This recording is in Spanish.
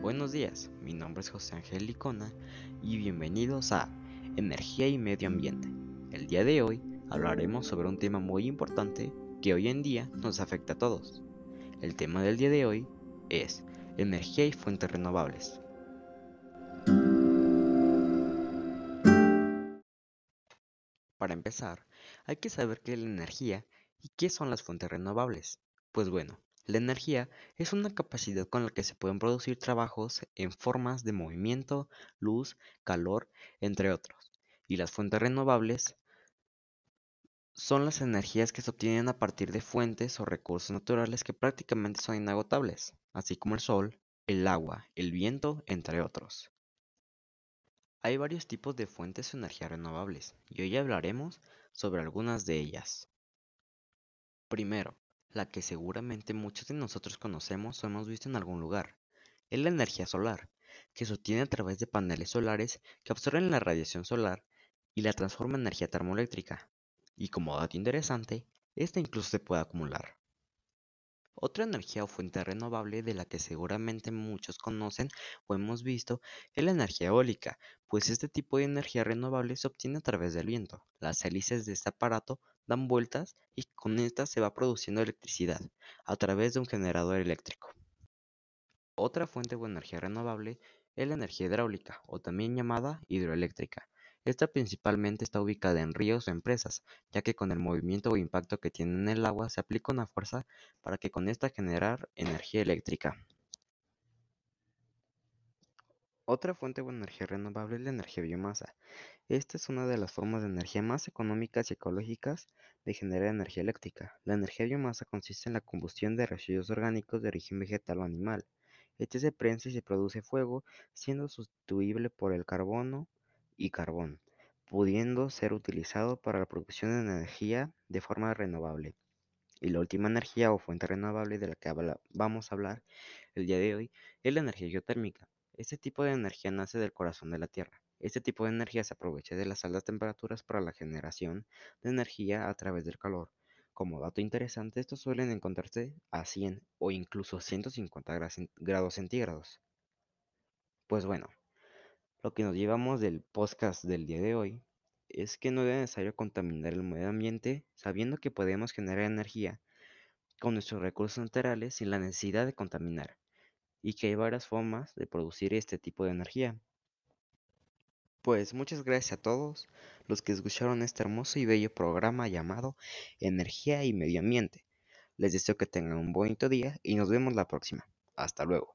Buenos días, mi nombre es José Ángel Licona y bienvenidos a Energía y Medio Ambiente. El día de hoy hablaremos sobre un tema muy importante que hoy en día nos afecta a todos. El tema del día de hoy es energía y fuentes renovables. Para empezar, hay que saber qué es la energía y qué son las fuentes renovables. Pues bueno, la energía es una capacidad con la que se pueden producir trabajos en formas de movimiento, luz, calor, entre otros. Y las fuentes renovables son las energías que se obtienen a partir de fuentes o recursos naturales que prácticamente son inagotables, así como el sol, el agua, el viento, entre otros. Hay varios tipos de fuentes de energía renovables y hoy hablaremos sobre algunas de ellas. Primero, la que seguramente muchos de nosotros conocemos o hemos visto en algún lugar, es la energía solar, que se obtiene a través de paneles solares que absorben la radiación solar y la transforman en energía termoeléctrica, y como dato interesante, esta incluso se puede acumular. Otra energía o fuente renovable de la que seguramente muchos conocen o hemos visto es la energía eólica, pues este tipo de energía renovable se obtiene a través del viento. Las hélices de este aparato dan vueltas y con estas se va produciendo electricidad a través de un generador eléctrico. Otra fuente de energía renovable es la energía hidráulica o también llamada hidroeléctrica. Esta principalmente está ubicada en ríos o empresas, ya que con el movimiento o impacto que tiene en el agua se aplica una fuerza para que con esta generar energía eléctrica. Otra fuente de energía renovable es la energía biomasa. Esta es una de las formas de energía más económicas y ecológicas de generar energía eléctrica. La energía biomasa consiste en la combustión de residuos orgánicos de origen vegetal o animal. Este se prensa y se produce fuego, siendo sustituible por el carbono y carbón, pudiendo ser utilizado para la producción de energía de forma renovable. Y la última energía o fuente renovable de la que vamos a hablar el día de hoy es la energía geotérmica. Este tipo de energía nace del corazón de la Tierra. Este tipo de energía se aprovecha de las altas temperaturas para la generación de energía a través del calor. Como dato interesante, estos suelen encontrarse a 100 o incluso 150 grados centígrados. Pues bueno, lo que nos llevamos del podcast del día de hoy es que no es necesario contaminar el medio ambiente sabiendo que podemos generar energía con nuestros recursos naturales sin la necesidad de contaminar y que hay varias formas de producir este tipo de energía. Pues muchas gracias a todos los que escucharon este hermoso y bello programa llamado Energía y Medio Ambiente. Les deseo que tengan un bonito día y nos vemos la próxima. Hasta luego.